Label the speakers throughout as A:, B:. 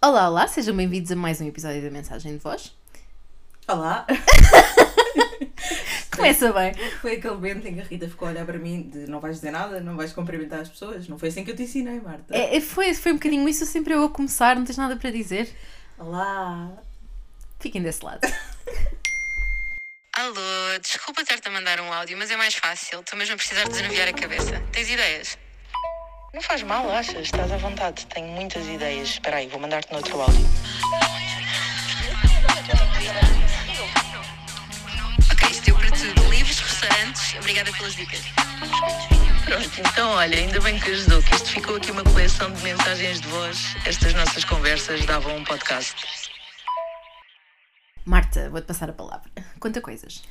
A: Olá, olá, sejam bem-vindos a mais um episódio da Mensagem de Voz.
B: Olá!
A: Começa bem.
B: Foi aquele momento em que a Rita ficou a olhar para mim de não vais dizer nada, não vais cumprimentar as pessoas. Não foi assim que eu te ensinei, Marta.
A: É, é, foi, foi um bocadinho isso, sempre eu a começar, não tens nada para dizer.
B: Olá!
A: Fiquem desse lado.
C: Alô, desculpa ter-te a mandar um áudio, mas é mais fácil. Estou mesmo a precisar de desanuviar a cabeça. Tens ideias? Não faz mal, achas? Estás à vontade. Tenho muitas ideias. Espera aí, vou mandar-te no outro áudio. Ok, isto deu para tudo. Livros, restaurantes. Obrigada pelas dicas. Pronto, então olha, ainda bem que ajudou, que isto ficou aqui uma coleção de mensagens de voz. Estas nossas conversas davam um podcast.
A: Marta, vou-te passar a palavra. Conta coisas.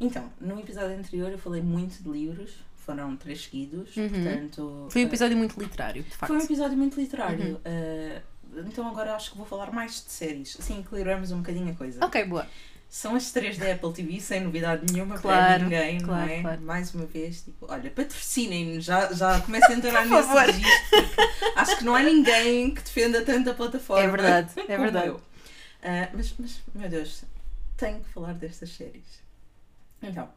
B: Então, no episódio anterior eu falei muito de livros, foram três seguidos, portanto.
A: Foi um
B: eh,
A: episódio muito literário, de facto.
B: Foi um episódio muito literário. eh, então agora acho que vou falar mais de séries, assim equilibramos um bocadinho a coisa.
A: Ok, boa.
B: São as três da Apple TV, sem novidade nenhuma para
A: Claro,
B: ninguém,
A: claro,
B: não é?
A: claro.
B: Mais uma vez, tipo, olha, patrocinem-me, já, já começo a entrar nesse registro, acho que não há ninguém que defenda tanto a plataforma.
A: É verdade, é verdade.
B: eu. Ah, mas, mas, meu Deus, tenho que falar destas séries. Então,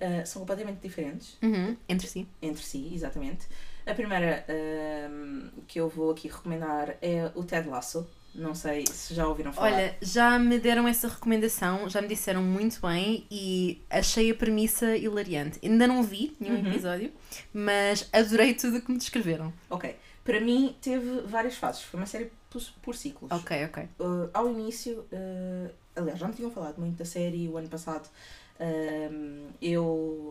B: ah, são completamente diferentes
A: Uhum, entre si.
B: entre si, exatamente. A primeira ahm, que eu vou aqui recomendar é o Ted Lasso. Não sei se já ouviram falar.
A: Olha, já me deram essa recomendação, já me disseram muito bem e achei a premissa hilariante. Ainda não vi nenhum
B: Uhum.
A: episódio, mas adorei tudo o que me descreveram.
B: Ok. Para mim, teve várias fases. Foi uma série por, por ciclos.
A: Ok, ok.
B: Uh, ao início, uh, aliás, já me tinham falado muito da série o ano passado. Um, eu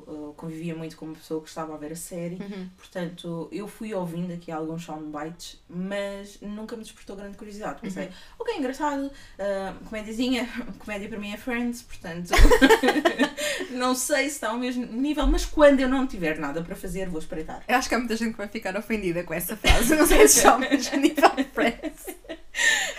B: uh, convivia muito com uma pessoa que estava a ver a série,
A: Uhum.
B: portanto, eu fui ouvindo aqui alguns soundbites, mas nunca me despertou grande curiosidade. Pensei, ok, engraçado, uh, comédiazinha, comédia para mim é Friends, portanto, não sei se está ao mesmo nível, mas quando eu não tiver nada para fazer, vou espreitar.
A: Eu acho que há muita gente que vai ficar ofendida com essa frase. Não sei se só mesmo nível Friends.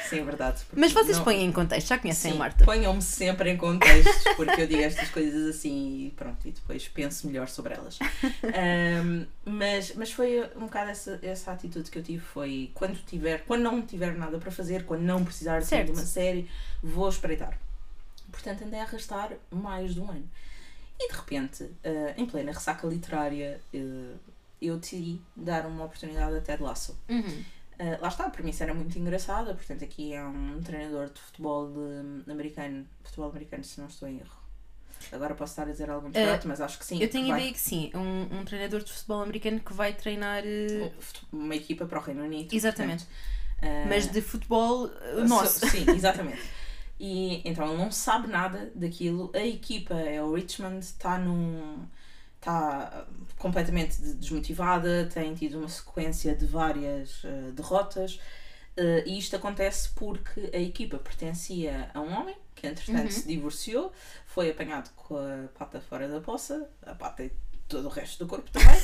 B: Sim, é verdade.
A: Mas vocês
B: não-
A: põem em contexto, já conhecem
B: Sim,
A: a Marta.
B: ponham-me sempre em contextos, porque eu digo estas coisas assim e pronto, e depois penso melhor sobre elas. Ahm, mas, mas foi um bocado essa, essa atitude que eu tive, foi quando tiver, quando não tiver nada para fazer, quando não precisar de uma série, vou espreitar. Portanto, andei a arrastar mais de um ano. E de repente, ah, em plena ressaca literária, ah, eu decidi dar uma oportunidade a Ted Lasso.
A: Uhum.
B: Uh, lá está, a premissa era muito engraçada, portanto aqui é um treinador de futebol de- americano, futebol americano se não estou em erro. Agora posso estar a dizer algum disparate, mas acho que sim.
A: Eu tenho
B: vai-
A: ideia que sim, um, um treinador de futebol americano que vai treinar. eh,
B: Uma equipa para o Reino Unido.
A: Exatamente.
B: portanto, uh,
A: Mas de futebol eh,
B: so-
A: nosso.
B: Sim, exatamente. E então ele não sabe nada daquilo. A equipa é o Richmond, está num. Está completamente de- desmotivada, tem tido uma sequência de várias eh, derrotas. eh, e isto acontece porque a equipa pertencia a um homem que entretanto se divorciou, foi apanhado com a pata fora da poça, a pata e todo o resto do corpo também.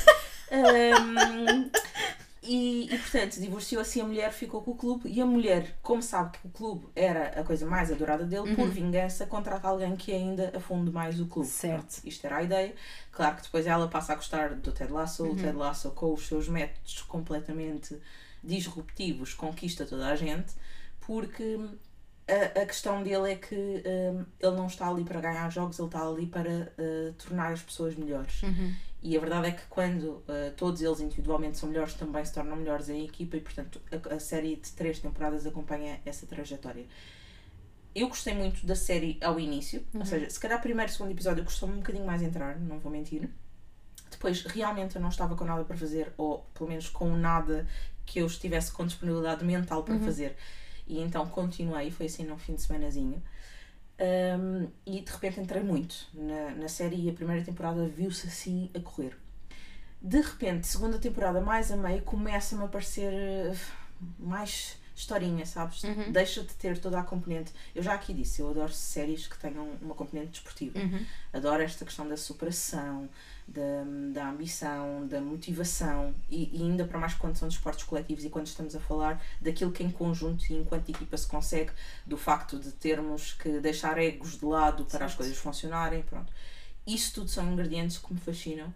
B: Ahm, e, e, portanto, divorciou-se e a mulher ficou com o clube. E a mulher, como sabe que o clube era a coisa mais adorada dele, por vingança, contrata alguém que ainda afunde mais o clube.
A: Certo.
B: Isto era a ideia. Claro que depois ela passa a gostar do Ted Lasso. O Ted Lasso, com os seus métodos completamente disruptivos, conquista toda a gente, porque a, a questão dele é que hum, ele não está ali para ganhar jogos, ele está ali para uh, tornar as pessoas melhores. E a verdade é que quando uh, todos eles individualmente são melhores, também se tornam melhores em equipa e, portanto, a, a série de três temporadas acompanha essa trajetória. Eu gostei muito da série ao início, ou seja, se calhar primeiro e segundo episódio custou-me um bocadinho mais entrar, não vou mentir. Depois, realmente, eu não estava com nada para fazer, ou pelo menos com nada que eu estivesse com disponibilidade mental para fazer. E então continuei, foi assim num fim de semanazinho. Um, e de repente entrei muito na, na série e a primeira temporada viu-se assim a correr. De repente, segunda temporada mais a meio, começa-me a aparecer eh, mais historinha, sabes? Deixa de ter toda a componente. Eu já aqui disse, eu adoro séries que tenham uma componente desportiva. Adoro esta questão da superação, da, da ambição, da motivação e, e ainda para mais quando são de esportes coletivos e quando estamos a falar daquilo que em conjunto e enquanto equipa se consegue, do facto de termos que deixar egos de lado para as coisas funcionarem, pronto. Isso tudo são ingredientes que me fascinam.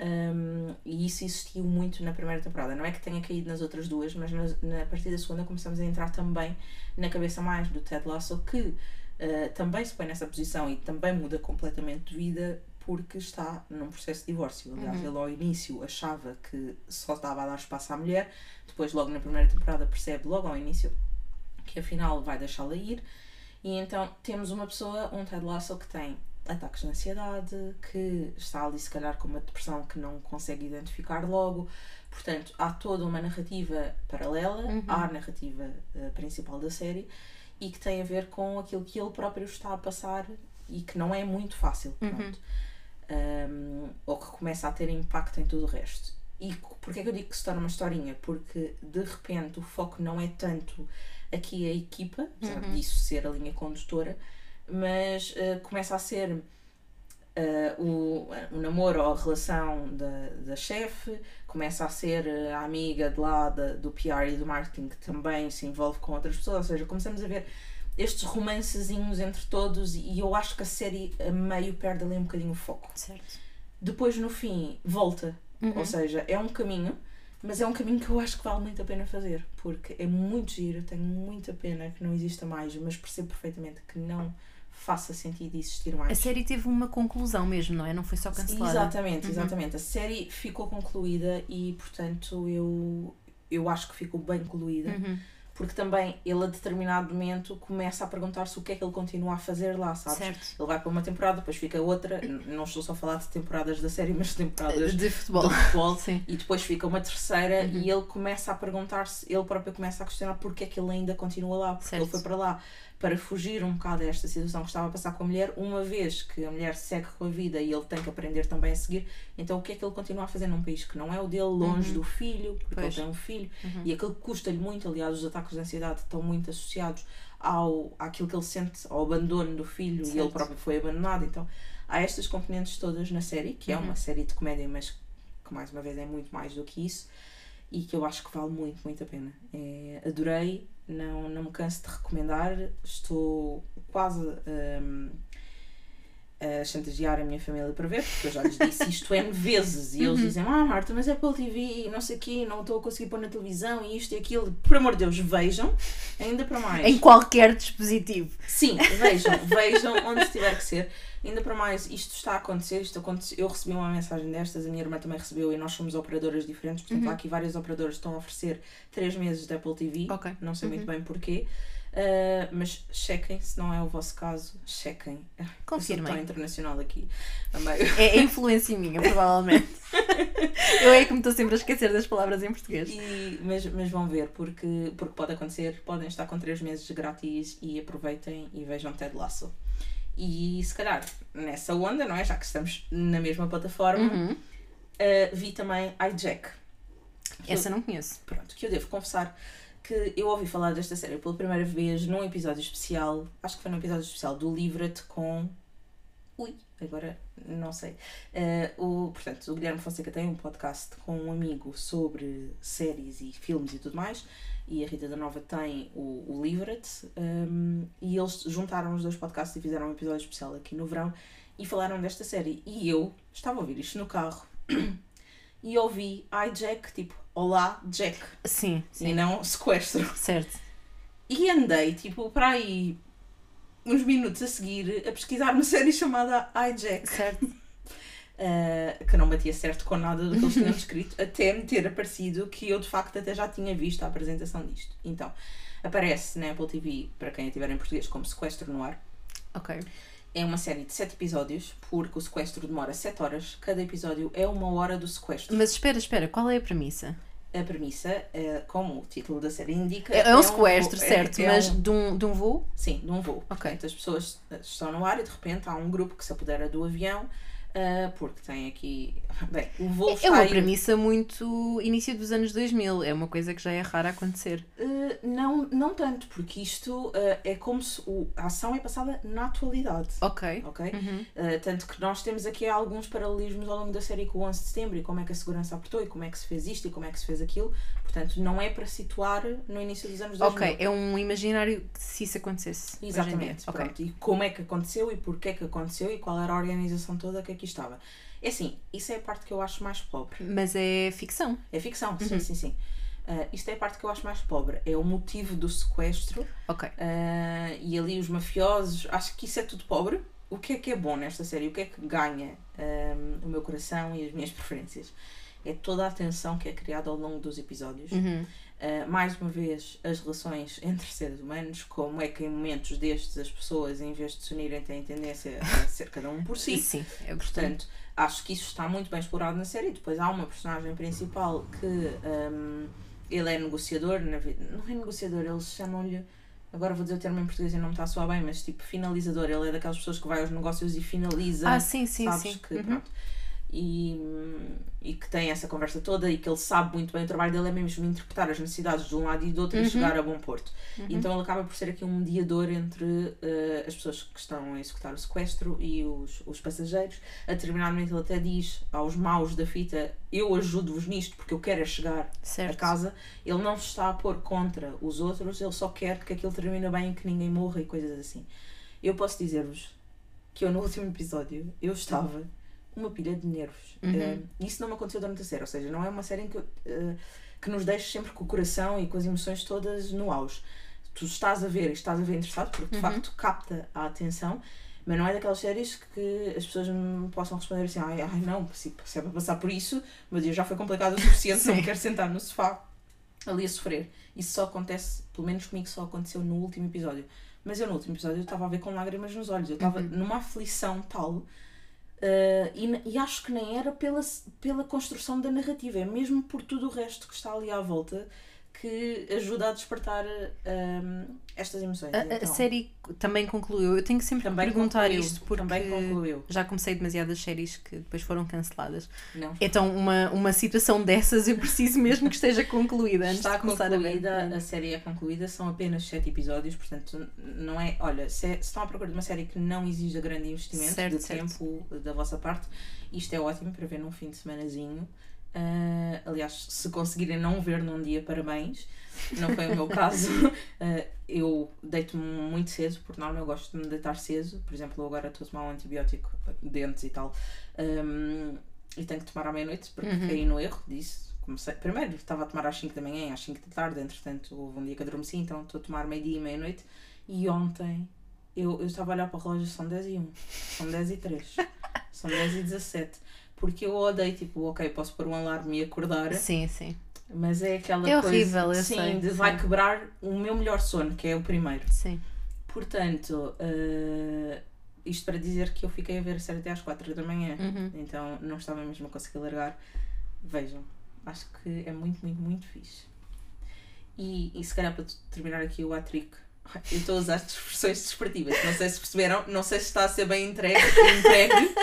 B: Um, e isso existiu muito na primeira temporada. Não é que tenha caído nas outras duas, mas na, na a partir da segunda começamos a entrar também na cabeça mais do Ted Lasso, que uh, também se põe nessa posição e também muda completamente de vida porque está num processo de divórcio. Aliás,
A: Uhum.
B: ele ao início achava que só estava a dar espaço à mulher, depois, logo na primeira temporada, percebe logo ao início que afinal vai deixá-la ir. E então temos uma pessoa, um Ted Lasso, que tem ataques de ansiedade, que está ali se calhar com uma depressão que não consegue identificar logo. Portanto, há toda uma narrativa paralela à narrativa eh, principal da série e que tem a ver com aquilo que ele próprio está a passar e que não é muito fácil. Pronto. Um, ou que começa a ter impacto em tudo o resto. E porquê é que eu digo que se torna uma historinha? Porque de repente o foco não é tanto aqui a equipa, apesar disso ser a linha condutora, mas eh, começa a ser eh, o, o namoro ou a relação da, da chefe, começa a ser eh, a amiga de lá da- do PR e do marketing que também se envolve com outras pessoas, ou seja, começamos a ver estes romancezinhos entre todos e eu acho que a série a meio perde ali um bocadinho o foco.
A: Certo.
B: Depois no fim volta, ou seja, é um caminho, mas é um caminho que eu acho que vale muito a pena fazer, porque é muito giro, tenho muita pena que não exista mais, mas percebo perfeitamente que não faça sentido existir mais.
A: A série teve uma conclusão mesmo, não é? Não foi só cancelada.
B: Exatamente, exatamente. A série ficou concluída e, portanto, eu, eu acho que ficou bem concluída.
A: Uhum.
B: Porque também ele, a determinado momento, começa a perguntar-se o que é que ele continua a fazer lá, sabes?
A: Certo.
B: Ele vai para uma temporada, depois fica outra. Não estou só a falar de temporadas da série, mas de temporadas
A: De futebol.
B: do futebol.
A: Sim.
B: E depois fica uma terceira e ele começa a perguntar-se, ele próprio começa a questionar porque é que ele ainda continua lá, porque
A: Certo.
B: ele foi para lá para fugir um bocado desta situação que estava a passar com a mulher, uma vez que a mulher segue com a vida e ele tem que aprender também a seguir, então o que é que ele continua a fazer num país que não é o dele, longe do filho, porque
A: Pois.
B: ele tem um filho, e aquilo que custa-lhe muito, aliás, os ataques de ansiedade estão muito associados ao, àquilo que ele sente, ao abandono do filho, e ele
A: Certo.
B: próprio foi abandonado, então há estas componentes todas na série, que é uma série de comédia, mas que mais uma vez é muito mais do que isso e que eu acho que vale muito, muito a pena. É, adorei, não, não me canso de recomendar, estou quase hum, a chantagear a minha família para ver, porque eu já lhes disse isto N vezes e eles dizem: Ah, Marta, mas é pela TV não sei o quê, não estou a conseguir pôr na televisão e isto e aquilo. Por amor de Deus, vejam, ainda para mais.
A: Em qualquer dispositivo.
B: Sim, vejam, vejam onde tiver que ser. Ainda para mais, isto está a acontecer, isto aconteceu, eu recebi uma mensagem destas, a minha irmã também recebeu e nós somos operadoras diferentes, portanto há aqui várias operadoras que estão a oferecer 3 meses de Apple TV,
A: Uhum. Ok.
B: não sei muito bem porquê, Ah, mas chequem, se não é o vosso caso, chequem. Eu
A: Confirmem.
B: tão internacional aqui.
A: É a influência minha, provavelmente. Eu é que me estou sempre a esquecer das palavras em português.
B: E- mas, mas vão ver, porque, porque pode acontecer, podem estar com 3 meses grátis e aproveitem e vejam Ted Lasso. E se calhar nessa onda, não é? Já que estamos na mesma plataforma,
A: Uhum.
B: uh, vi também iJack.
A: Essa não conheço.
B: Pronto, que eu devo confessar que eu ouvi falar desta série pela primeira vez num episódio especial, acho que foi num episódio especial do Livra-te com. Ui, agora não sei. Uh, o, portanto, o Guilherme Fonseca tem um podcast com um amigo sobre séries e filmes e tudo mais, e a Rita da Nova tem o, o um, e eles juntaram os dois podcasts e fizeram um episódio especial aqui no verão e falaram desta série. E eu estava a ouvir isto no carro e ouvi iJack, tipo, Olá, Jack.
A: Sim,
B: E
A: sim.
B: não sequestro.
A: Certo.
B: E andei, tipo, para aí uns minutos a seguir a pesquisar uma série chamada iJack,
A: Certo.
B: uh, que não batia certo com nada do que eles tinham escrito, até me ter aparecido que eu de facto até já tinha visto a apresentação disto. Então, aparece na Apple TV, para quem a tiver em português, como Sequestro no Ar.
A: Ok.
B: É uma série de 7 episódios, porque o sequestro demora 7 horas. Cada episódio é uma hora do sequestro.
A: Mas espera, espera, qual é a premissa?
B: A premissa, eh, como o título da série indica,
A: É, é um
B: voo-
A: sequestro,
B: é-
A: certo,
B: é
A: mas
B: um-
A: de, um, de um voo?
B: Sim, de um voo.
A: Ok.
B: Portanto, as pessoas eh, estão no ar e de repente há um grupo que se apodera do avião, ah, porque tem aqui. Bem, o voo
A: É
B: está
A: uma
B: aí-
A: premissa muito início dos anos 2000. É uma coisa que já é rara acontecer.
B: Ah, não, não tanto, porque isto ah, é como se o- a ação é passada na atualidade.
A: Ok.
B: Ok?
A: Uhum.
B: Uh, tanto que nós temos aqui alguns paralelismos ao longo da série com o 11 de setembro e como é que a segurança apertou e como é que se fez isto e como é que se fez aquilo. Portanto, não é para situar no início dos anos 2000.
A: Ok, é um imaginário se isso acontecesse.
B: Exatamente.
A: Ok.
B: Pronto. E como é que aconteceu e porquê que aconteceu e qual era a organização toda que aqui estava. É assim, isso é a parte que eu acho mais pobre.
A: Mas é ficção.
B: É ficção, sim, sim, sim. Uh, isto é a parte que eu acho mais pobre. É o motivo do sequestro.
A: Ok.
B: Uh, e ali os mafiosos. Acho que isso é tudo pobre. O que é que é bom nesta série? O que é que ganha um, o meu coração e as minhas preferências? É toda a atenção que é criada ao longo dos episódios.
A: Uhum.
B: Uh, mais uma vez, as relações entre seres humanos, como é que em momentos destes as pessoas, em vez de se unirem, têm tendência a ser cada um por si.
A: Sim, é
B: Portanto, acho que isso está muito bem explorado na série. Depois há uma personagem principal que um, ele é negociador, na vida. não é negociador, eles chamam-lhe. Agora vou dizer o termo em português e não me está a soar bem, mas tipo finalizador. Ele é daquelas pessoas que vai aos negócios e finaliza.
A: Ah, sim, sim,
B: sabes
A: sim.
B: Que,
A: Uhum.
B: pronto, e, e que tem essa conversa toda e que ele sabe muito bem o trabalho dele é mesmo interpretar as necessidades de um lado e do outro
A: Uhum.
B: e chegar a bom porto. Então ele acaba por ser aqui um mediador entre eh, as pessoas que estão a executar o sequestro e os, os passageiros. A determinado momento ele até diz aos maus da fita: Eu ajudo-vos nisto porque eu quero é chegar
A: Certo.
B: a casa. Ele não se está a pôr contra os outros, ele só quer que aquilo termine bem que ninguém morra e coisas assim. Eu posso dizer-vos que eu no último episódio eu estava uma pilha de nervos.
A: Uhum.
B: Eh, isso não me aconteceu durante a série, ou seja, não é uma série que, eu, eh, que nos deixe sempre com o coração e com as emoções todas no auge. Tu estás a ver e estás a ver interessado porque de
A: Uhum.
B: facto capta a atenção, mas não é daquelas séries que as pessoas me possam responder assim: ai, ai não, se, se é para passar por isso, meu dia já foi complicado o suficiente, não quero sentar no sofá ali a sofrer. Isso só acontece, pelo menos comigo, só aconteceu no último episódio. Mas eu no último episódio eu estava a ver com lágrimas nos olhos, eu estava
A: Uhum.
B: numa aflição tal. Uh, e, e acho que nem era pela, pela construção da narrativa, é mesmo por tudo o resto que está ali à volta que ajuda a despertar um, estas emoções.
A: A, a
B: Então,
A: série também concluiu. Eu tenho que sempre
B: também
A: perguntar
B: concluiu,
A: isto porque
B: Também concluiu.
A: já comecei demasiadas séries que depois foram canceladas.
B: Não.
A: Então, uma, uma situação dessas eu preciso mesmo que esteja concluída antes
B: Está
A: de começar
B: concluída,
A: a ver.
B: a série é concluída, são apenas 7 episódios, portanto, não é. Olha, se, é- se estão à procura de uma série que não exija grande investimento
A: Certo,
B: de
A: certo.
B: tempo da vossa parte, isto é ótimo para ver num fim de semanazinho. Ah, aliás, se conseguirem não ver num dia, parabéns. Não foi o meu caso. Ah, eu deito-me muito cedo, por norma eu gosto de me deitar cedo. Por exemplo, eu agora estou a tomar um antibiótico, dentes e tal. Ahm, e tenho que tomar à meia-noite, porque
A: Uhum.
B: caí no erro disso. Comecei, primeiro estava a tomar às 5 da manhã, às 5 da tarde, entretanto houve um dia que adormeci, então estou a tomar meio-dia e meia-noite. E ontem eu, eu estava a olhar para o relógio, são 10 e 1, são 10 e 3, são 10 e 17. Porque eu odeio, tipo, ok, posso pôr um alarme e acordar,
A: Sim, sim.
B: mas é aquela
A: É
B: coisa.
A: horrível, eu
B: sim,
A: sei,
B: de
A: sim.
B: vai quebrar o meu melhor sono, que é o primeiro.
A: Sim.
B: Portanto, eh, isto para dizer que eu fiquei a ver a série até às 4 da manhã.
A: Uhum.
B: Então não estava mesmo a conseguir largar. Vejam, acho que é muito, muito, muito fixe. E, e se calhar para terminar aqui o Atric, eu estou a usar expressões descritivas. Não sei se perceberam, não sei se está a ser bem entregue, entregue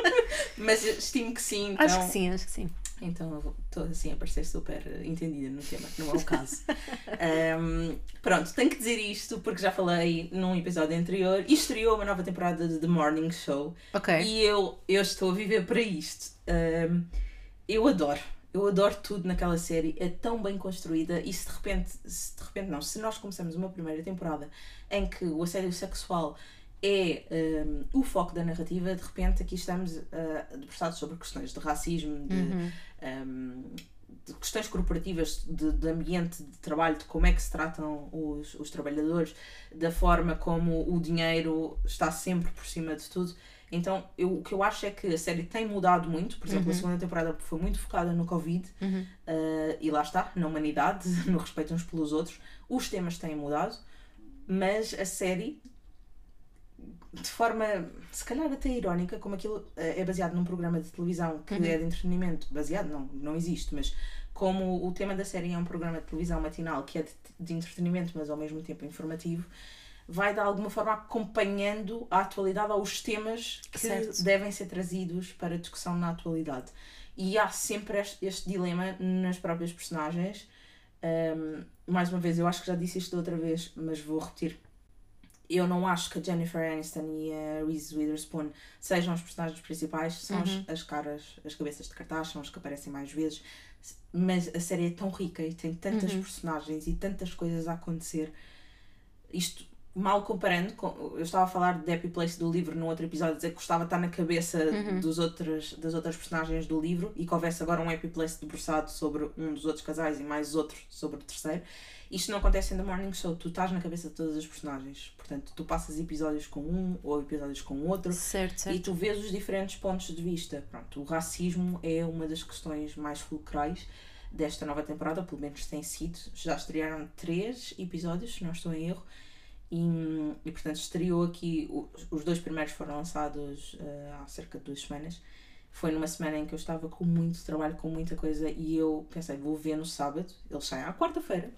B: mas estimo que sim. Então,
A: Acho que sim, acho que sim.
B: então estou assim a parecer super entendida no tema, que não é o caso. Ahm, pronto, tenho que dizer isto porque já falei num episódio anterior e estreou uma nova temporada de The Morning Show
A: Ok.
B: e eu, eu estou a viver para isto. Ahm, eu adoro. Eu adoro tudo naquela série, é tão bem construída e se de repente, se de repente não, se nós começamos uma primeira temporada em que o assédio sexual é ahm, o foco da narrativa, de repente aqui estamos ah, debruçados sobre questões de racismo, de,
A: Uhum.
B: um, de questões corporativas, de, de ambiente de trabalho, de como é que se tratam os, os trabalhadores, da forma como o dinheiro está sempre por cima de tudo. Então, eu, o que eu acho é que a série tem mudado muito. Por exemplo, a segunda temporada foi muito focada no Covid
A: Uhum.
B: uh, e lá está, na humanidade, no respeito uns pelos outros. Os temas têm mudado, mas a série, de forma se calhar até irónica, como aquilo eh, é baseado num programa de televisão que é de entretenimento, baseado, não, não existe, mas como o tema da série é um programa de televisão matinal que é de, de entretenimento, mas ao mesmo tempo informativo, vai de alguma forma acompanhando a atualidade aos temas que
A: Certo.
B: devem ser trazidos para discussão na atualidade. E há sempre este, este dilema nas próprias personagens. Um, mais uma vez, eu acho que já disse isto outra vez, mas vou repetir. Eu não acho que a Jennifer Aniston e a Reese Witherspoon sejam os personagens principais, são as, as caras, as cabeças de cartaz, são as que aparecem mais vezes. Mas a série é tão rica e tem tantas personagens e tantas coisas a acontecer. Isto mal comparando, com, eu estava a falar de Happy Place do livro no outro episódio, dizer que gostava de estar na cabeça dos outros, das outras personagens do livro e que houvesse agora um Happy Place debruçado sobre um dos outros casais e mais outro sobre o terceiro. Isto não acontece em The Morning Show, tu estás na cabeça de todas as personagens. Portanto, tu passas episódios com um ou episódios com outro
A: Certo,
B: e
A: certo.
B: tu vês os diferentes pontos de vista. Pronto, o racismo é uma das questões mais fulcrais desta nova temporada, pelo menos tem sido. Já estrearam três episódios, se não estou em erro. E, e portanto estreou aqui, os dois primeiros foram lançados eh, há cerca de duas semanas. Foi numa semana em que eu estava com muito trabalho, com muita coisa, e eu pensei, vou ver no sábado. Eles saem à quarta-feira.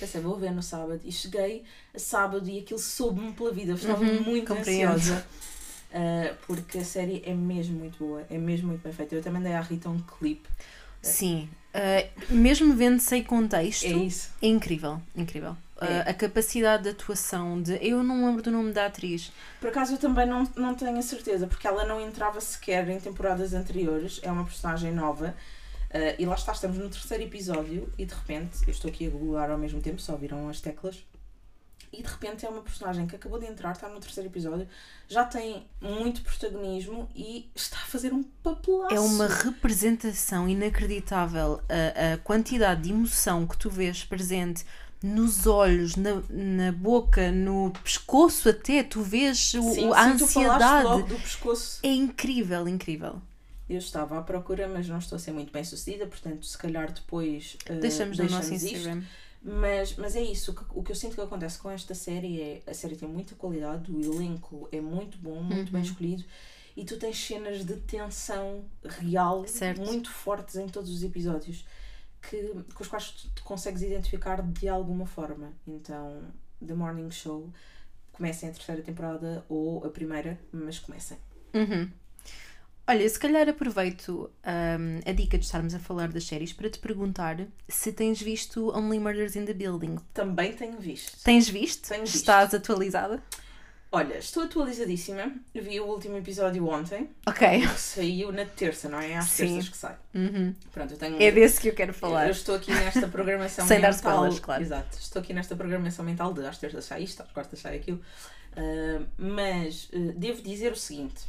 B: Pensei, vou ver no sábado. E cheguei a sábado e aquilo soube-me pela vida. Eu estava
A: Uhum,
B: muito
A: compreendo.
B: ansiosa. eh, porque a série é mesmo muito boa, é mesmo muito bem feita. Eu também dei à Rita um clipe.
A: Sim. Uh, mesmo vendo sem contexto,
B: É isso.
A: é incrível. Incrível. Uh,
B: É.
A: a capacidade de atuação de. Eu não lembro do nome da atriz.
B: Por acaso eu também não, não tenho a certeza, porque ela não entrava sequer em temporadas anteriores, é uma personagem nova. eh, e lá está, estamos no terceiro episódio e de repente, eu estou aqui a googlar ao mesmo tempo, só viram as teclas. E de repente é uma personagem que acabou de entrar, está no terceiro episódio, já tem muito protagonismo e está a fazer um papelaço.
A: É uma representação inacreditável. A, a quantidade de emoção que tu vês presente nos olhos, na, na boca, no pescoço até, tu vês o,
B: Sim,
A: a
B: sim, tu
A: ansiedade.
B: logo do pescoço.
A: É incrível, incrível.
B: Eu estava à procura, mas não estou a ser muito bem sucedida, portanto, se calhar depois. eh,
A: Deixamos no nosso
B: deixamos isto.
A: Instagram.
B: Mas, mas é isso, o que, o que eu sinto que acontece com esta série é a série tem muita qualidade, o elenco é muito bom, muito
A: Uhum.
B: bem escolhido e tu tens cenas de tensão real
A: Certo.
B: muito fortes em todos os episódios que, com os quais tu consegues identificar de alguma forma. Então, The Morning Show comecem a terceira temporada ou a primeira, mas comecem.
A: Uhum. Olha, se calhar aproveito hum, a dica de estarmos a falar das séries para te perguntar se tens visto Only Murders in the Building.
B: Também tenho visto.
A: Tens visto?
B: Tenho visto.
A: Estás atualizada?
B: Olha, estou atualizadíssima. Vi o último episódio ontem,
A: Ok.
B: que saiu na terça, não é? Às
A: Sim.
B: terças que sai.
A: Uhum.
B: Pronto, eu tenho.
A: É desse que eu quero falar.
B: Eu estou aqui nesta programação
A: Sem dar
B: mental.
A: spoilers, claro.
B: Exato. Estou aqui nesta programação mental de às terças sai isto, às quartas sai aquilo. Ah, mas ah, devo dizer o seguinte: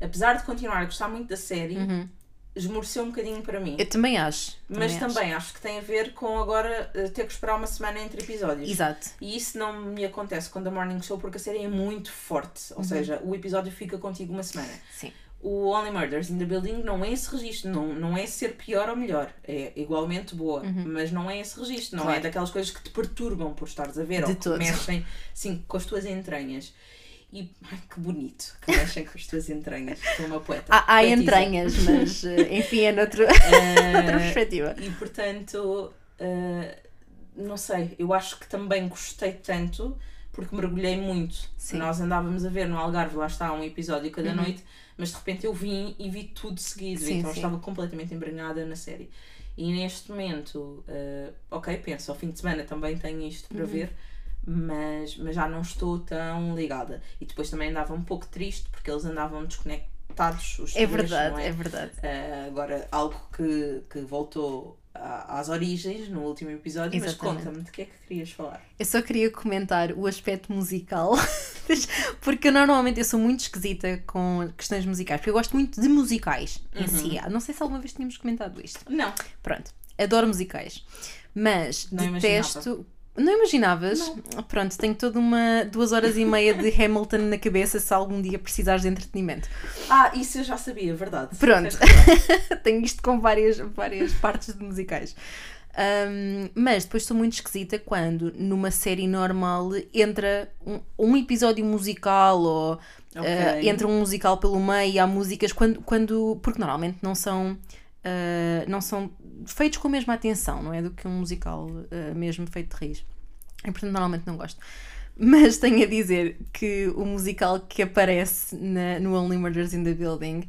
B: apesar de continuar a gostar muito da série,
A: Uhum.
B: Esmoreceu um bocadinho para mim.
A: Eu também acho.
B: mas
A: acho.
B: também acho que tem a ver com agora ah, ter que esperar uma semana entre episódios.
A: Exato.
B: E isso não me acontece com The Morning Show porque a série é muito forte.
A: Uhum.
B: Ou seja, o episódio fica contigo uma semana.
A: Sim.
B: O Only Murders in the Building não é esse registro, não, não é ser pior ou melhor, é igualmente boa, mas não é esse registro, não
A: Uhum. Claro.
B: é daquelas coisas que te perturbam por estares a ver
A: De
B: ou que
A: todo.
B: mexem sim, com as tuas entranhas. E ai, que bonito que mexem com as tuas entranhas. Sou uma poeta.
A: Há, há entranhas, mas eh, enfim, é noutra,
B: Ah,
A: outra perspectiva.
B: e portanto, ah, não sei, eu acho que também gostei tanto porque mergulhei muito.
A: Sim.
B: Nós andávamos a ver no Algarve, lá está, um episódio cada
A: Uhum.
B: noite, mas de repente eu vim e vi tudo seguido,
A: Sim,
B: então
A: sim.
B: estava completamente embrenhada na série. E neste momento, ah, ok, penso, ao fim de semana também tenho isto
A: Uhum.
B: para ver. Mas, mas já não estou tão ligada. E depois também andava um pouco triste porque eles andavam desconectados. Os
A: É verdade,
B: não
A: é verdade.
B: Uh, agora, algo que, que voltou a- às origens no último episódio, mas
A: Exatamente.
B: conta-me de que é que querias falar.
A: Eu só queria comentar o aspecto musical, porque eu normalmente eu sou muito esquisita com questões musicais, porque eu gosto muito de musicais em si.
B: Uhum.
A: Não sei se alguma vez tínhamos comentado isto.
B: Não,
A: Pronto, adoro musicais, mas
B: Não
A: detesto. Não imaginavas? Pronto, tenho toda uma duas horas e meia de Hamilton na cabeça se algum dia precisares de entretenimento.
B: Ah, isso eu já sabia, verdade.
A: Pronto.
B: Verdade.
A: tenho isto com várias, várias partes de musicais. Um, mas depois sou muito esquisita quando numa série normal entra um, um episódio musical ou
B: Ok.
A: uh, entra um musical pelo meio e há músicas quando, quando porque normalmente não são uh, não são feitos com a mesma atenção não é do que um musical uh, mesmo feito de raiz e portanto normalmente não gosto mas tenho a dizer que o musical que aparece na- no Only Murders in the Building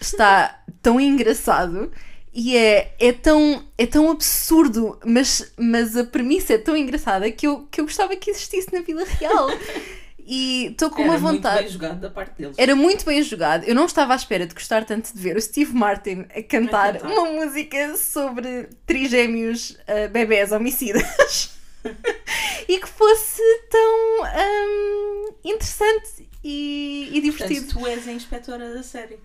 A: está tão engraçado e é, é, tão, é tão absurdo, mas, mas a premissa é tão engraçada que eu, que eu gostava que existisse na vida real. e estou com
B: Era
A: uma vontade.
B: Era muito bem jogado da parte deles.
A: Era muito bem jogado. Eu não estava à espera de gostar tanto de ver o Steve Martin a cantar,
B: cantar.
A: uma música sobre trigêmeos uh, bebés homicidas. e que fosse tão um, interessante e, e divertido.
B: Portanto, tu és a inspetora da série.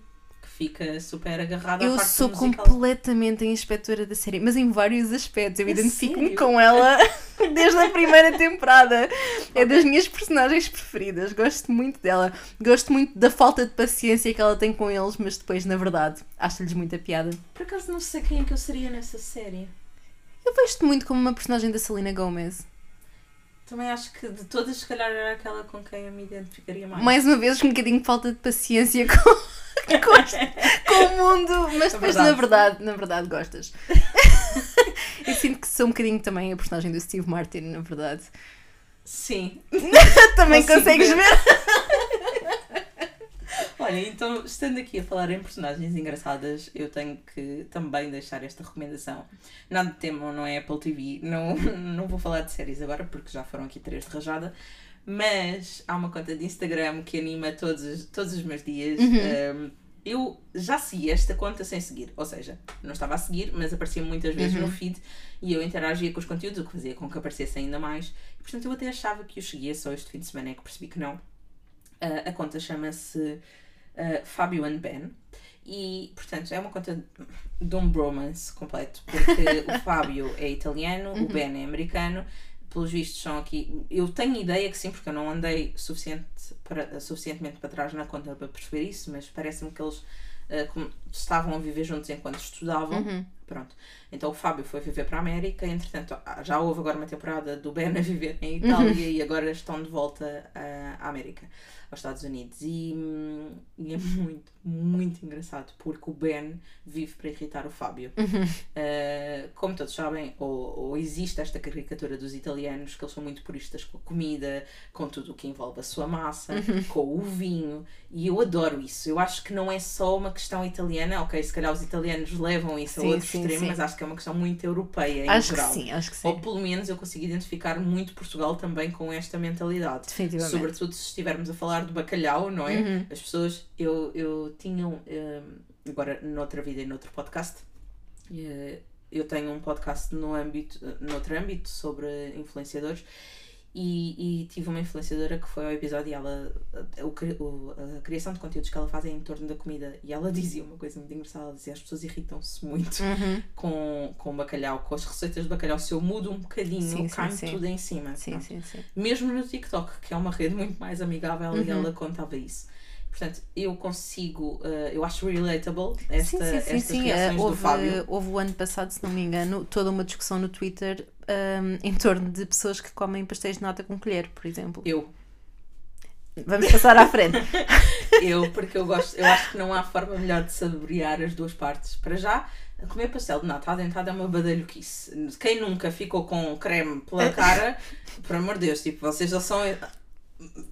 B: Fica super agarrada à
A: Eu
B: parte
A: sou
B: musical.
A: completamente a inspetora da série, mas em vários aspectos. Eu identifico-me com ela desde a primeira temporada. É das minhas personagens preferidas. Gosto muito dela. Gosto muito da falta de paciência que ela tem com eles, mas depois, na verdade, acho-lhes muita piada.
B: Por acaso não sei quem é que eu seria nessa série.
A: Eu vejo-te muito como uma personagem da Selena Gomez.
B: Também acho que de todas, se calhar era aquela com quem eu me identificaria mais.
A: Mais uma vez, um bocadinho de falta de paciência com, com, com o mundo, mas depois, na verdade, na verdade, gostas. Eu sinto que sou um bocadinho também a personagem do Steve Martin, na verdade.
B: Sim.
A: Também
B: Consigo
A: consegues
B: ver.
A: ver?
B: Olha, então, estando aqui a falar em personagens engraçadas, eu tenho que também deixar esta recomendação. Nada de tema, não é Apple TV, não, não vou falar de séries agora, porque já foram aqui três de rajada, mas há uma conta de Instagram que anima todos, os- todos os meus dias. Um, eu já segui esta conta sem seguir, ou seja, não estava a seguir, mas aparecia muitas vezes no feed e eu interagia com os conteúdos, o que fazia com que aparecesse ainda mais. E, portanto, eu até achava que o seguia só este fim de semana, é que percebi que não. Uh, a conta chama-se uh, Fábio and Ben. E, portanto, é uma conta de um bromance completo, porque o Fábio é italiano, o Ben é americano. Pelos vistos, são aqui. Eu tenho ideia que sim, porque eu não andei suficiente para, suficientemente para trás na conta para perceber isso, mas parece-me que eles uh, estavam a viver juntos enquanto estudavam. Pronto. Então o Fábio foi viver para a América, entretanto ah, já houve agora uma temporada do Ben a viver em Itália e agora estão de volta ah, à América, aos Estados Unidos. E, hum, e é muito, muito engraçado porque o Ben vive para irritar o Fábio. Uh, como todos sabem, ou, ou existe esta caricatura dos italianos que eles são muito puristas com a comida, com tudo o que envolve a sua massa, com o vinho, e eu adoro isso. Eu acho que não é só uma questão italiana, ok, se calhar os italianos levam isso
A: Sim,
B: a outro
A: sim,
B: extremo,
A: sim.
B: mas acho que é uma questão muito europeia em
A: Acho que
B: geral.
A: sim, acho que
B: Ou
A: sim.
B: pelo menos eu consigo identificar muito Portugal também com esta mentalidade.
A: Definitivamente.
B: Sobretudo se estivermos a falar de bacalhau, não é?
A: Uhum.
B: As pessoas, eu, eu tinha, um, agora noutra vida e noutro podcast, eh, eu tenho um podcast no âmbito, noutro âmbito sobre influenciadores e, e tive uma influenciadora que foi ao episódio e ela, a, o o- a criação de conteúdos que ela faz é em torno da comida e ela dizia uma coisa muito engraçada, ela dizia as pessoas irritam-se muito
A: Uhum.
B: com, com bacalhau, com as receitas de bacalhau, se eu mudo um bocadinho,
A: Sim,
B: cai
A: sim.
B: tudo em cima.
A: Sim, sim, sim.
B: Mesmo no TikTok, que é uma rede muito mais amigável,
A: Uhum.
B: e ela contava isso. Portanto, eu consigo, eh, eu acho relatable esta,
A: Sim, sim, sim,
B: estas
A: sim.
B: reações
A: eh,
B: do
A: houve,
B: Fábio.
A: houve o ano passado, se não me engano, toda uma discussão no Twitter ahm, em torno de pessoas que comem pastéis de nata com colher, por exemplo.
B: Eu,
A: Vamos passar à frente.
B: eu, porque eu gosto, eu acho que não há forma melhor de saborear as duas partes. Para já, comer pastel de nata à dentada é uma badalhoquice. Quem nunca ficou com creme pela cara, por amor de Deus, tipo, vocês já são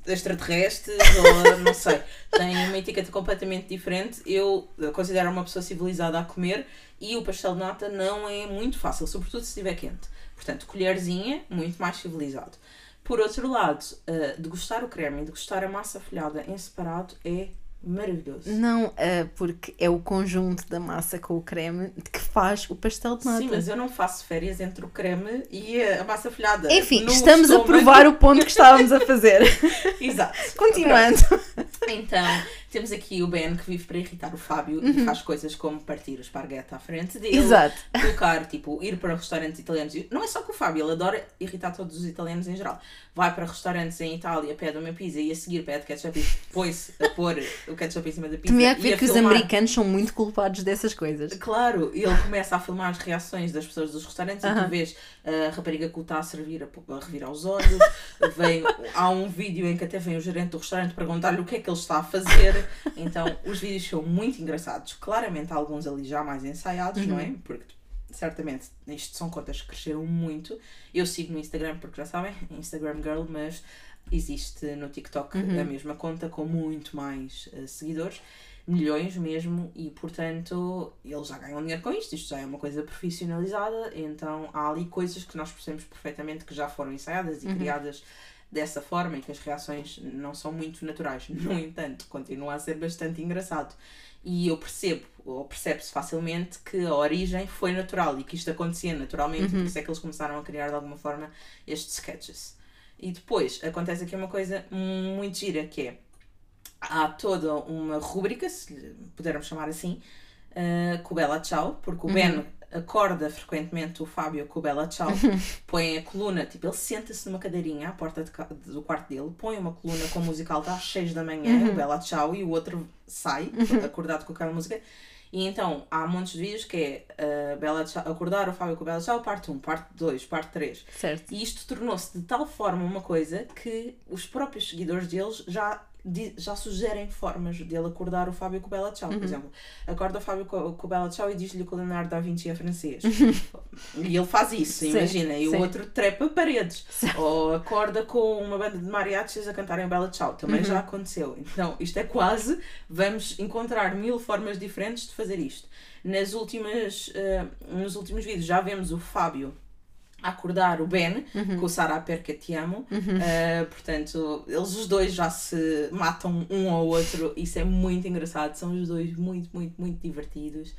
B: extraterrestres ou não sei, têm uma etiqueta completamente diferente. Eu considero uma pessoa civilizada a comer e o pastel de nata não é muito fácil, sobretudo se estiver quente. Portanto, colherzinha, muito mais civilizado. Por outro lado, eh, degustar o creme e degustar a massa folhada em separado é maravilhoso.
A: Não, ah, porque é o conjunto da massa com o creme que faz o pastel de nata.
B: Sim, mas eu não faço férias entre o creme e a massa folhada.
A: Enfim,
B: No
A: estamos a
B: estômago-
A: provar o ponto que estávamos a fazer.
B: Exato.
A: Continuando.
B: Então, temos aqui o Ben que vive para irritar o Fábio e faz coisas como partir o esparguete à frente dele.
A: Uhum. Exato.
B: Colocar, tipo, ir para restaurantes italianos. Não é só que o Fábio, ele adora irritar todos os italianos em geral. Vai para restaurantes em Itália, pede uma pizza e a seguir pede ketchup e põe-se a pôr o ketchup em cima da pizza.
A: Também
B: e
A: que os americanos são muito culpados dessas coisas.
B: Claro, e ele começa a filmar as reações das pessoas dos restaurantes e
A: Aham.
B: tu vês a rapariga que o está a servir a, a revirar os olhos. Vem, há um vídeo em que até vem o gerente do restaurante perguntar-lhe o que é que ele está a fazer. Então, os vídeos são muito engraçados. Claramente, alguns ali já mais ensaiados, não é? Porque certamente isto são contas que cresceram muito. Eu sigo no Instagram, porque já sabem, Instagram Girl, mas existe no TikTok a mesma conta com muito mais eh, seguidores milhões mesmo e portanto eles já ganham dinheiro com isto, isto já é uma coisa profissionalizada, então há ali coisas que nós percebemos perfeitamente que já foram ensaiadas e criadas dessa forma e que as reações não são muito naturais. No entanto, continua a ser bastante engraçado. E eu percebo, ou percebe-se facilmente, que a origem foi natural e que isto acontecia naturalmente, por isso é que eles começaram a criar de alguma forma estes sketches. E depois acontece aqui uma coisa muito gira que é há toda uma rúbrica, se pudermos chamar assim, uh, com o Bela Tchau, porque o
A: Uhum.
B: Ben acorda frequentemente o Fábio com o Bela Tchau, põe a coluna, tipo, ele senta-se numa cadeirinha à porta de do quarto dele, põe uma coluna com música alta às 6 da manhã,
A: Uhum.
B: o Bela Tchau, e o outro sai, acordado com aquela música. E então há montes de vídeos que é uh, Bela Tchau, acordar o Fábio com o Bela Tchau, parte 1, parte 2, parte 3.
A: Certo.
B: E isto tornou-se de tal forma uma coisa que os próprios seguidores deles já, já sugerem formas dele acordar o Fábio com o Bela Tchau. Por exemplo, acorda o Fábio com, com o Bela Tchau e diz-lhe que o Leonardo da Vinci é francês. e ele faz isso,
A: Sim,
B: imagina. E
A: sim.
B: o outro trepa paredes. Ou acorda com uma banda de mariachis a cantarem Bela Tchau. Também já aconteceu. Então, isto é quase. Vamos encontrar mil formas diferentes de fazer isto. Nas últimas, eh, nos últimos vídeos já vemos o Fábio acordar o Ben com o Sara Perca Te Amo. Uh, portanto, eles os dois já se matam um ao outro. Isso é muito engraçado. São os dois muito, muito, muito divertidos.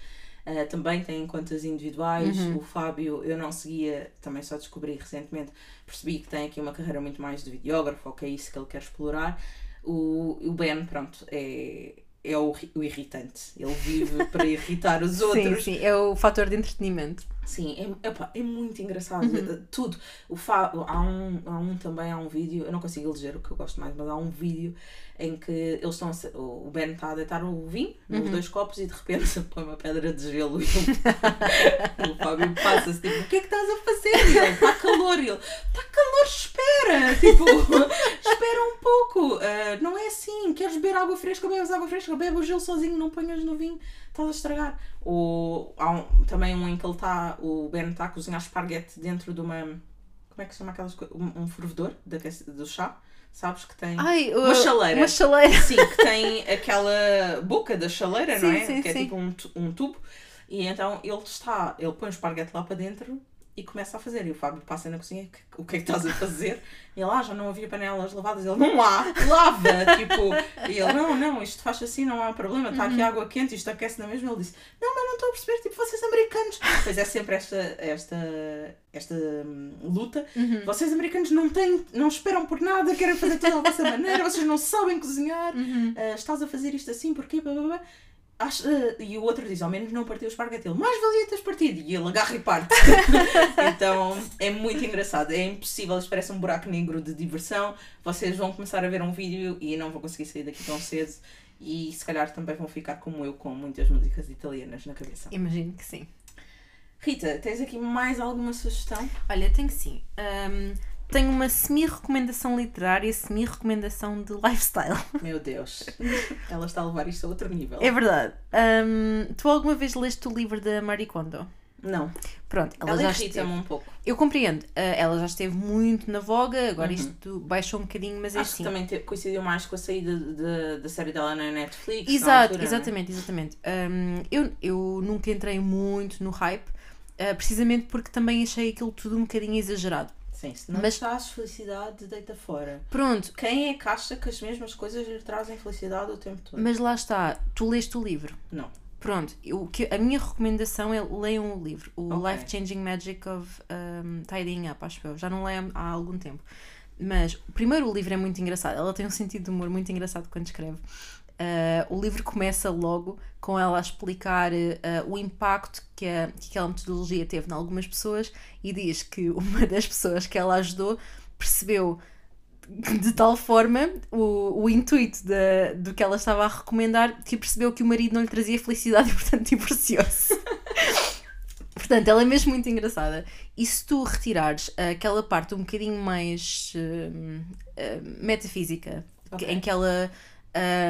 B: Uh, também têm contas individuais. O Fábio, eu não seguia, também só descobri recentemente. Percebi que tem aqui uma carreira muito mais de videógrafo, ou que é isso que ele quer explorar. O, o Ben, pronto, é, é o, o irritante. Ele vive para irritar os
A: Sim,
B: outros.
A: sim, é o fator de entretenimento.
B: Sim, é, epá, é muito engraçado. Eh, Tudo. O fa... há, um, há um também, há um vídeo, eu não consigo eleger o que eu gosto mais, mas há um vídeo em que eles estão a o Ben está a deitar o vinho nos dois copos e de repente põe uma pedra de gelo e o, o Fábio passa-se tipo, o que é que estás a fazer? E ele, está calor, e ele, está calor, espera! Tipo, espera um pouco, ah, não é assim, queres beber água fresca, bebes água fresca, bebe o gelo sozinho, não ponhas no vinho, estás a estragar. Ou há um- também um em que ele está, o Ben está a cozinhar esparguete dentro de uma, como é que se chama aquelas coisas? Um, um fervedor aquece- do chá, sabes que tem...
A: Ai,
B: Uma chaleira.
A: Uma chaleira.
B: Sim, que tem aquela boca da chaleira, não
A: Sim,
B: é?
A: sim,
B: que é
A: sim.
B: tipo um, um tubo. E então ele está, ele põe o esparguete lá para dentro e começa a fazer. E o Fábio passa na cozinha, "Que- o que é que estás a fazer? E ele, ah, já não havia panelas lavadas. Ele, não há, lava! tipo, e ele, não, não, isto faz assim, não há problema, está
A: Uhum.
B: aqui água quente, isto aquece na mesma. Ele disse, não, mas não estou a perceber, tipo, vocês americanos. Pois é sempre esta, esta, esta hum, luta.
A: Uhum.
B: Vocês americanos não têm, não esperam por nada, querem fazer tudo à vossa maneira, vocês não sabem cozinhar,
A: Uhum.
B: ah, estás a fazer isto assim, porquê? Blá, blá, blá. Acho- ah, e o outro diz, ao menos não partiu o esparguete. Ele, mais valia teres partido. E ele agarra e parte. então é muito engraçado. É impossível, isto parece um buraco negro de diversão. Vocês vão começar a ver um vídeo e não vão conseguir sair daqui tão cedo. E se calhar também vão ficar como eu, com muitas músicas italianas na cabeça.
A: Imagino que sim.
B: Rita, tens aqui mais alguma sugestão?
A: Olha, tenho sim. Ahm, tenho uma semi-recomendação literária, semi-recomendação de lifestyle.
B: Meu Deus, ela está a levar isto a outro nível.
A: É verdade. Ahm, tu alguma vez leste o livro da Marie Kondo?
B: Não,
A: Pronto, ela,
B: ela
A: já esteve.
B: um pouco.
A: Eu compreendo. Ah, ela já esteve muito na voga, agora isto baixou um bocadinho, mas é
B: Uhum. Acho
A: assim.
B: que também coincidiu mais com a saída de- da série dela na Netflix. na
A: Exato,
B: altura, não é?
A: exatamente, exatamente. Hum, eu, eu nunca entrei muito no hype, ah, precisamente porque também achei aquilo tudo um bocadinho exagerado.
B: Sim, se não
A: Mas-
B: estás felicidade, deita fora.
A: Pronto,
B: Quem é que acha que as mesmas coisas lhe trazem felicidade o tempo todo?
A: mas lá está, tu leste o livro.
B: Não.
A: Pronto, eu, que, a minha recomendação é leiam o livro, o
B: Ok.
A: Life Changing Magic of um, Tidying Up, acho eu. Já não leio há algum tempo. Mas, primeiro, o livro é muito engraçado. Ela tem um sentido de humor muito engraçado quando escreve. Uh, o livro começa logo com ela a explicar uh, o impacto que, a, que aquela metodologia teve em algumas pessoas e diz que uma das pessoas que ela ajudou percebeu de tal forma o, o intuito da, do que ela estava a recomendar que percebeu que o marido não lhe trazia felicidade e portanto divorciou-se. portanto, ela é mesmo muito engraçada. E se tu retirares aquela parte um bocadinho mais hum, metafísica, que-
B: Ok.
A: em que ela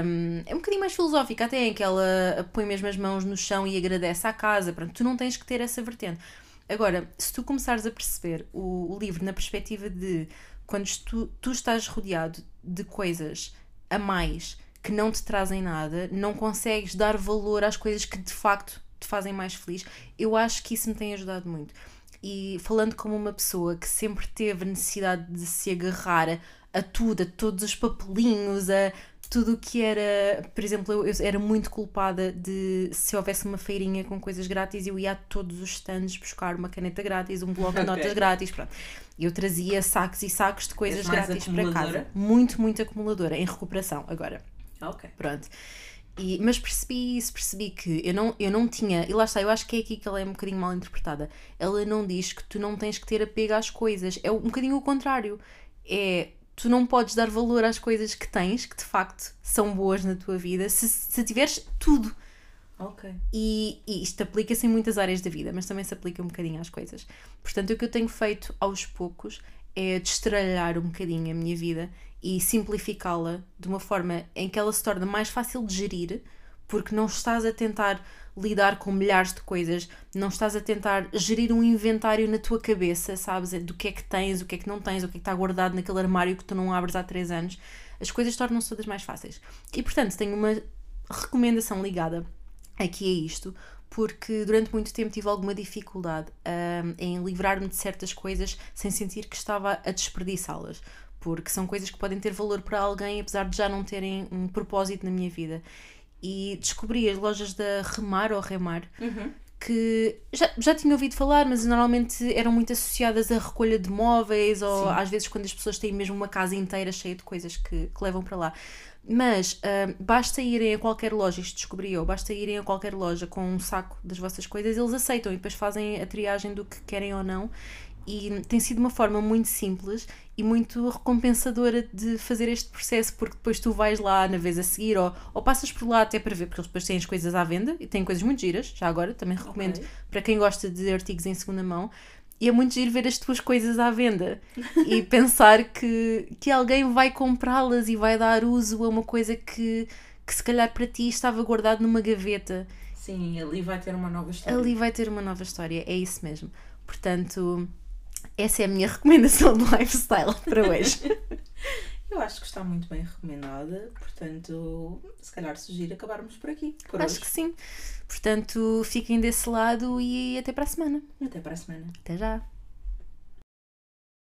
A: hum, é um bocadinho mais filosófica até, em que ela põe mesmo as mãos no chão e agradece à casa, pronto, tu não tens que ter essa vertente. Agora, se tu começares a perceber o, o livro na perspectiva de quando tu, tu estás rodeado de coisas a mais que não te trazem nada, não consegues dar valor às coisas que de facto te fazem mais feliz, eu acho que isso me tem ajudado muito. E falando como uma pessoa que sempre teve necessidade de se agarrar a tudo, a todos os papelinhos, a tudo o que era. Por exemplo, eu, eu era muito culpada de se houvesse uma feirinha com coisas grátis, eu ia a todos os stands buscar uma caneta grátis, um bloco de notas grátis. Pronto. Eu trazia sacos e sacos de coisas grátis para casa. Muito, muito acumuladora, em recuperação agora.
B: Ok.
A: Pronto. E, mas percebi isso, percebi que eu não, eu não tinha, e lá está, eu acho que é aqui que ela é um bocadinho mal interpretada. Ela não diz que tu não tens que ter apego às coisas, é um bocadinho o contrário. É tu não podes dar valor às coisas que tens, que de facto são boas na tua vida, se, se tiveres tudo.
B: Ok.
A: E, e isto aplica-se em muitas áreas da vida, mas também se aplica um bocadinho às coisas. Portanto, o que eu tenho feito aos poucos é destralhar um bocadinho a minha vida e simplificá-la de uma forma em que ela se torna mais fácil de gerir, porque não estás a tentar lidar com milhares de coisas, não estás a tentar gerir um inventário na tua cabeça, sabes? Do que é que tens, o que é que não tens, o que é que está guardado naquele armário que tu não abres há três anos. As coisas tornam-se todas mais fáceis. E portanto, tenho uma recomendação ligada aqui a isto, porque durante muito tempo tive alguma dificuldade hum, em livrar-me de certas coisas sem sentir que estava a desperdiçá-las. Porque são coisas que podem ter valor para alguém, apesar de já não terem um propósito na minha vida. E descobri as lojas da Remar ou Remar, que já, já tinha ouvido falar, mas normalmente eram muito associadas à recolha de móveis ou
B: Sim.
A: às vezes quando as pessoas têm mesmo uma casa inteira cheia de coisas que, que levam para lá. Mas ah, basta irem a qualquer loja, isto descobri eu, basta irem a qualquer loja com um saco das vossas coisas, eles aceitam e depois fazem a triagem do que querem ou não. E tem sido uma forma muito simples e muito recompensadora de fazer este processo, porque depois tu vais lá na vez a seguir ou, ou passas por lá até para ver, porque eles depois têm as coisas à venda e têm coisas muito giras, já agora, também recomendo
B: Ok.
A: para quem gosta de artigos em segunda mão. E é muito giro ver as tuas coisas à venda e pensar que, que alguém vai comprá-las e vai dar uso a uma coisa que, que se calhar para ti estava guardado numa gaveta.
B: Sim, ali vai ter uma nova história.
A: Ali vai ter uma nova história, é isso mesmo. Portanto, essa é a minha recomendação de lifestyle para hoje.
B: Eu acho que está muito bem recomendada, portanto, se calhar sugiro acabarmos por aqui. Por
A: Acho
B: hoje.
A: que sim. Portanto, fiquem desse lado e até para a semana.
B: Até para a semana.
A: Até já.